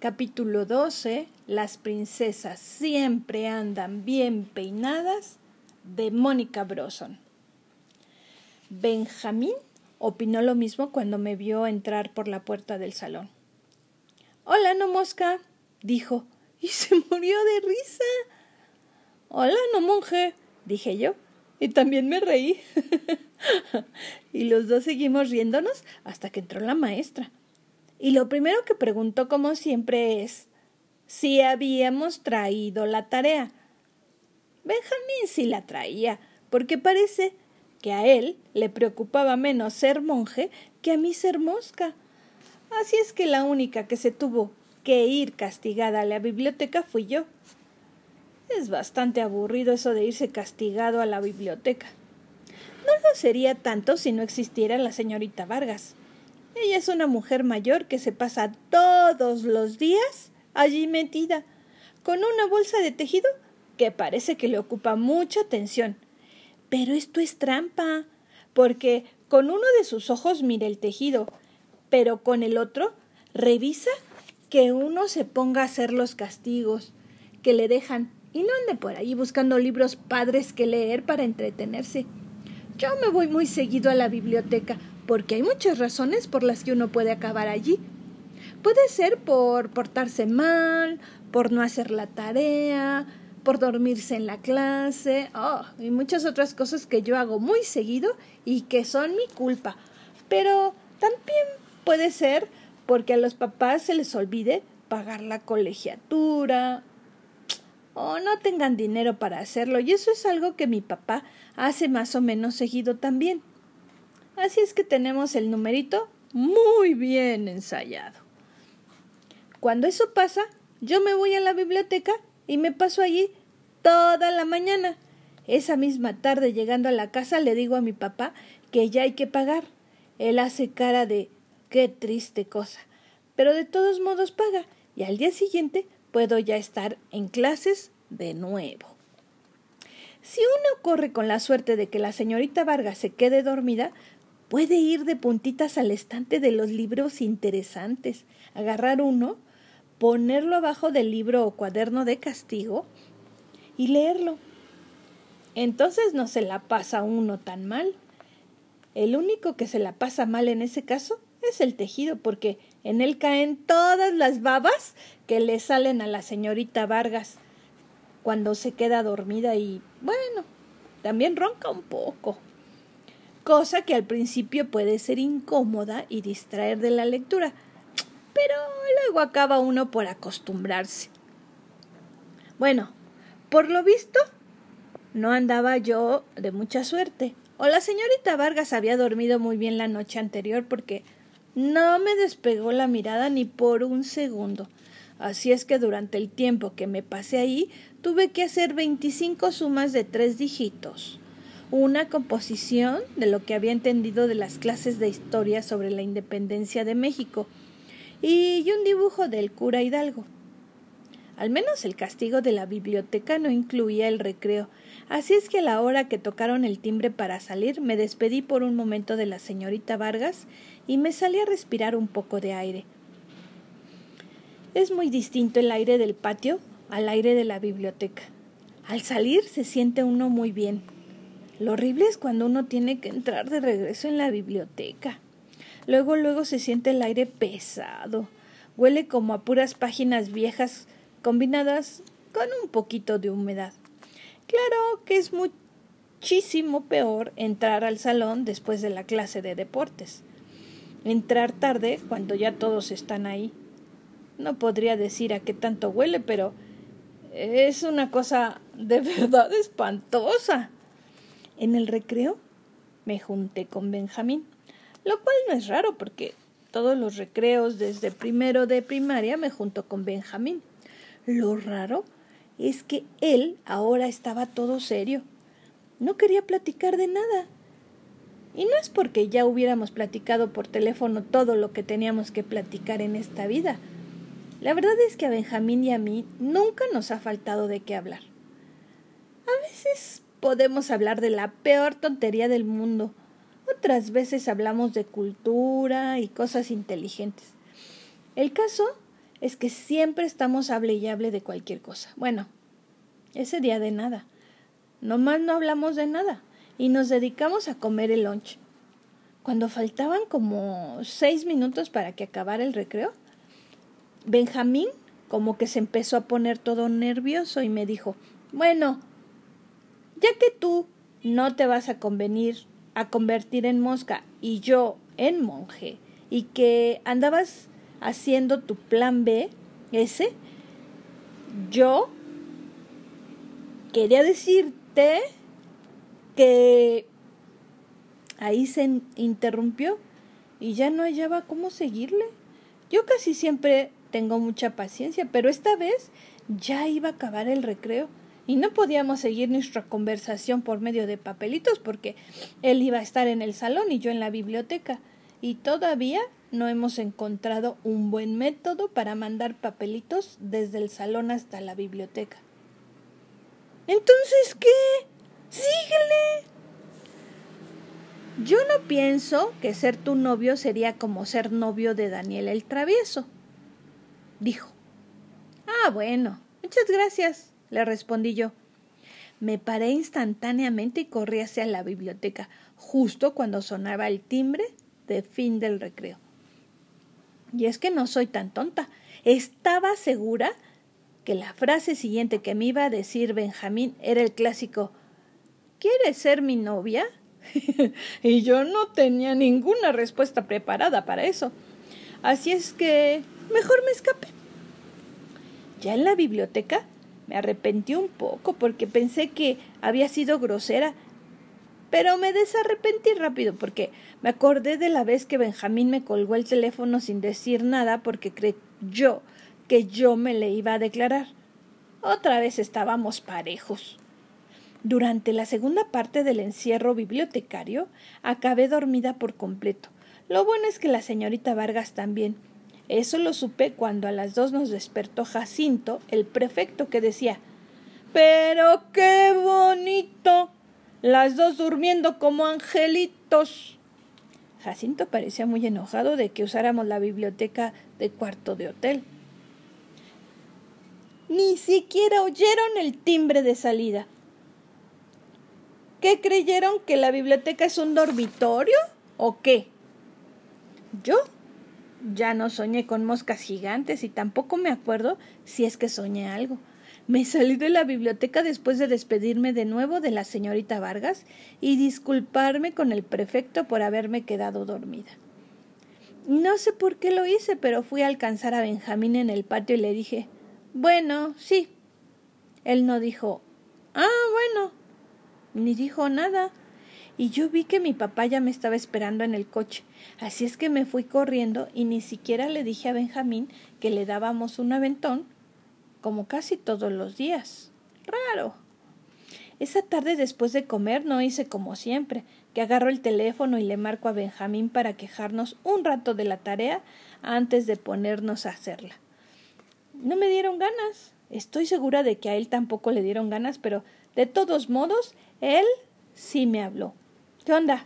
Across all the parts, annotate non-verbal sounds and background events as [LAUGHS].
Capítulo 12. Las princesas siempre andan bien peinadas de Mónica Broson. Benjamín opinó lo mismo cuando me vio entrar por la puerta del salón. Hola, no mosca, dijo, y [LAUGHS] se murió de risa. Hola, no monje, dije yo, y también me reí. [LAUGHS] y los dos seguimos riéndonos hasta que entró la maestra y lo primero que preguntó como siempre es si habíamos traído la tarea. Benjamín sí la traía, porque parece que a él le preocupaba menos ser monje que a mí ser mosca. Así es que la única que se tuvo que ir castigada a la biblioteca fui yo. Es bastante aburrido eso de irse castigado a la biblioteca. No lo sería tanto si no existiera la señorita Vargas. Ella es una mujer mayor que se pasa todos los días allí metida, con una bolsa de tejido que parece que le ocupa mucha atención. Pero esto es trampa, porque con uno de sus ojos mira el tejido, pero con el otro revisa que uno se ponga a hacer los castigos que le dejan y no ande por ahí buscando libros padres que leer para entretenerse. Yo me voy muy seguido a la biblioteca porque hay muchas razones por las que uno puede acabar allí. Puede ser por portarse mal, por no hacer la tarea, por dormirse en la clase, oh, y muchas otras cosas que yo hago muy seguido y que son mi culpa. Pero también puede ser porque a los papás se les olvide pagar la colegiatura o no tengan dinero para hacerlo, y eso es algo que mi papá hace más o menos seguido también. Así es que tenemos el numerito muy bien ensayado. Cuando eso pasa, yo me voy a la biblioteca y me paso allí toda la mañana. Esa misma tarde llegando a la casa le digo a mi papá que ya hay que pagar. Él hace cara de qué triste cosa. Pero de todos modos paga y al día siguiente puedo ya estar en clases de nuevo. Si uno corre con la suerte de que la señorita Vargas se quede dormida, Puede ir de puntitas al estante de los libros interesantes, agarrar uno, ponerlo abajo del libro o cuaderno de castigo y leerlo. Entonces no se la pasa uno tan mal. El único que se la pasa mal en ese caso es el tejido, porque en él caen todas las babas que le salen a la señorita Vargas cuando se queda dormida y, bueno, también ronca un poco cosa que al principio puede ser incómoda y distraer de la lectura, pero luego acaba uno por acostumbrarse. Bueno, por lo visto, no andaba yo de mucha suerte, o la señorita Vargas había dormido muy bien la noche anterior porque no me despegó la mirada ni por un segundo. Así es que durante el tiempo que me pasé ahí tuve que hacer veinticinco sumas de tres dígitos una composición de lo que había entendido de las clases de historia sobre la independencia de México y un dibujo del cura Hidalgo. Al menos el castigo de la biblioteca no incluía el recreo, así es que a la hora que tocaron el timbre para salir me despedí por un momento de la señorita Vargas y me salí a respirar un poco de aire. Es muy distinto el aire del patio al aire de la biblioteca. Al salir se siente uno muy bien, lo horrible es cuando uno tiene que entrar de regreso en la biblioteca. Luego, luego se siente el aire pesado. Huele como a puras páginas viejas combinadas con un poquito de humedad. Claro que es muchísimo peor entrar al salón después de la clase de deportes. Entrar tarde cuando ya todos están ahí. No podría decir a qué tanto huele, pero es una cosa de [LAUGHS] verdad espantosa. En el recreo me junté con Benjamín, lo cual no es raro porque todos los recreos desde primero de primaria me junto con Benjamín. Lo raro es que él ahora estaba todo serio. No quería platicar de nada. Y no es porque ya hubiéramos platicado por teléfono todo lo que teníamos que platicar en esta vida. La verdad es que a Benjamín y a mí nunca nos ha faltado de qué hablar. A veces podemos hablar de la peor tontería del mundo. Otras veces hablamos de cultura y cosas inteligentes. El caso es que siempre estamos hable y hable de cualquier cosa. Bueno, ese día de nada. Nomás no hablamos de nada y nos dedicamos a comer el lunch. Cuando faltaban como seis minutos para que acabara el recreo, Benjamín como que se empezó a poner todo nervioso y me dijo, bueno, ya que tú no te vas a convenir a convertir en mosca y yo en monje, y que andabas haciendo tu plan B, ese, yo quería decirte que ahí se interrumpió y ya no hallaba cómo seguirle. Yo casi siempre tengo mucha paciencia, pero esta vez ya iba a acabar el recreo y no podíamos seguir nuestra conversación por medio de papelitos porque él iba a estar en el salón y yo en la biblioteca y todavía no hemos encontrado un buen método para mandar papelitos desde el salón hasta la biblioteca. Entonces, ¿qué? Síguele. Yo no pienso que ser tu novio sería como ser novio de Daniel el travieso, dijo. Ah, bueno, muchas gracias, le respondí yo. Me paré instantáneamente y corrí hacia la biblioteca, justo cuando sonaba el timbre de fin del recreo. Y es que no soy tan tonta. Estaba segura que la frase siguiente que me iba a decir Benjamín era el clásico ¿Quieres ser mi novia? [LAUGHS] y yo no tenía ninguna respuesta preparada para eso. Así es que mejor me escapé. Ya en la biblioteca me arrepentí un poco porque pensé que había sido grosera pero me desarrepentí rápido porque me acordé de la vez que Benjamín me colgó el teléfono sin decir nada porque creyó que yo me le iba a declarar. Otra vez estábamos parejos. Durante la segunda parte del encierro bibliotecario acabé dormida por completo. Lo bueno es que la señorita Vargas también. Eso lo supe cuando a las dos nos despertó Jacinto, el prefecto, que decía Pero qué bonito las dos durmiendo como angelitos. Jacinto parecía muy enojado de que usáramos la biblioteca de cuarto de hotel. Ni siquiera oyeron el timbre de salida. ¿Qué creyeron que la biblioteca es un dormitorio o qué? Yo ya no soñé con moscas gigantes y tampoco me acuerdo si es que soñé algo. Me salí de la biblioteca después de despedirme de nuevo de la señorita Vargas y disculparme con el prefecto por haberme quedado dormida. No sé por qué lo hice, pero fui a alcanzar a Benjamín en el patio y le dije Bueno, sí. Él no dijo Ah, bueno. Ni dijo nada. Y yo vi que mi papá ya me estaba esperando en el coche. Así es que me fui corriendo y ni siquiera le dije a Benjamín que le dábamos un aventón como casi todos los días. Raro. Esa tarde después de comer no hice como siempre, que agarro el teléfono y le marco a Benjamín para quejarnos un rato de la tarea antes de ponernos a hacerla. No me dieron ganas. Estoy segura de que a él tampoco le dieron ganas, pero de todos modos, él sí me habló. ¿Qué onda?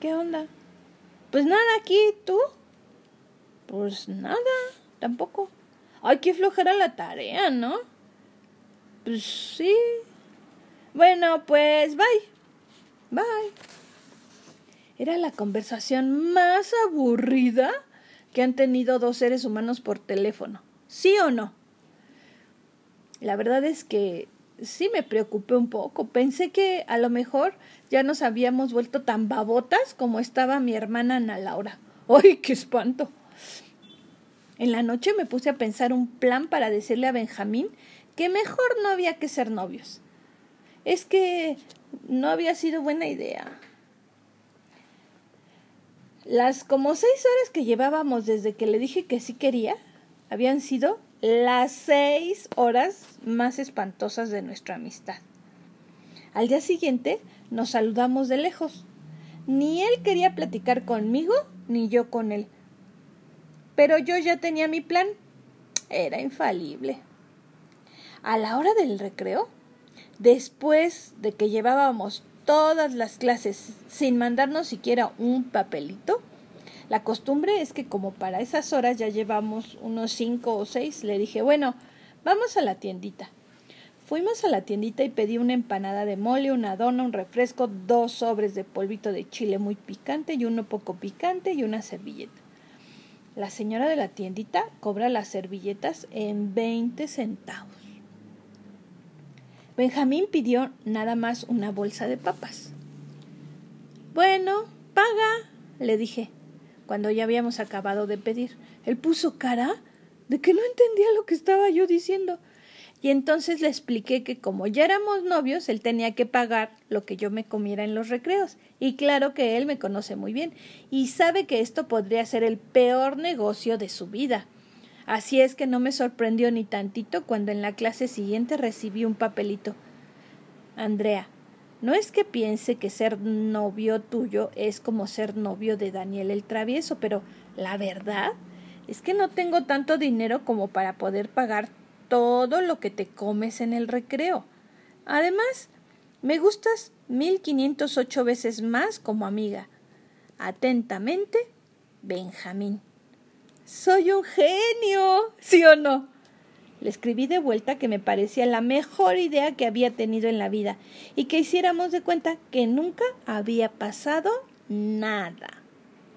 ¿Qué onda? Pues nada aquí, ¿tú? Pues nada, tampoco. Ay, qué flojera la tarea, ¿no? Pues sí. Bueno, pues bye. Bye. Era la conversación más aburrida que han tenido dos seres humanos por teléfono. ¿Sí o no? La verdad es que sí me preocupé un poco. Pensé que a lo mejor ya nos habíamos vuelto tan babotas como estaba mi hermana Ana Laura. [LAUGHS] ¡Ay, qué espanto! En la noche me puse a pensar un plan para decirle a Benjamín que mejor no había que ser novios. Es que no había sido buena idea. Las como seis horas que llevábamos desde que le dije que sí quería habían sido las seis horas más espantosas de nuestra amistad. Al día siguiente nos saludamos de lejos. Ni él quería platicar conmigo, ni yo con él. Pero yo ya tenía mi plan. Era infalible. A la hora del recreo, después de que llevábamos todas las clases sin mandarnos siquiera un papelito, La costumbre es que como para esas horas ya llevamos unos cinco o seis, le dije, bueno, vamos a la tiendita. Fuimos a la tiendita y pedí una empanada de mole, una dona, un refresco, dos sobres de polvito de chile muy picante y uno poco picante y una servilleta. La señora de la tiendita cobra las servilletas en veinte centavos. Benjamín pidió nada más una bolsa de papas. Bueno, paga, le dije, cuando ya habíamos acabado de pedir. Él puso cara de que no entendía lo que estaba yo diciendo y entonces le expliqué que como ya éramos novios, él tenía que pagar lo que yo me comiera en los recreos. Y claro que él me conoce muy bien y sabe que esto podría ser el peor negocio de su vida. Así es que no me sorprendió ni tantito cuando en la clase siguiente recibí un papelito. Andrea, no es que piense que ser novio tuyo es como ser novio de Daniel el travieso, pero la verdad es que no tengo tanto dinero como para poder pagar todo lo que te comes en el recreo. Además, me gustas mil quinientos ocho veces más como amiga. Atentamente, Benjamín. Soy un genio, ¿sí o no? Le escribí de vuelta que me parecía la mejor idea que había tenido en la vida y que hiciéramos de cuenta que nunca había pasado nada.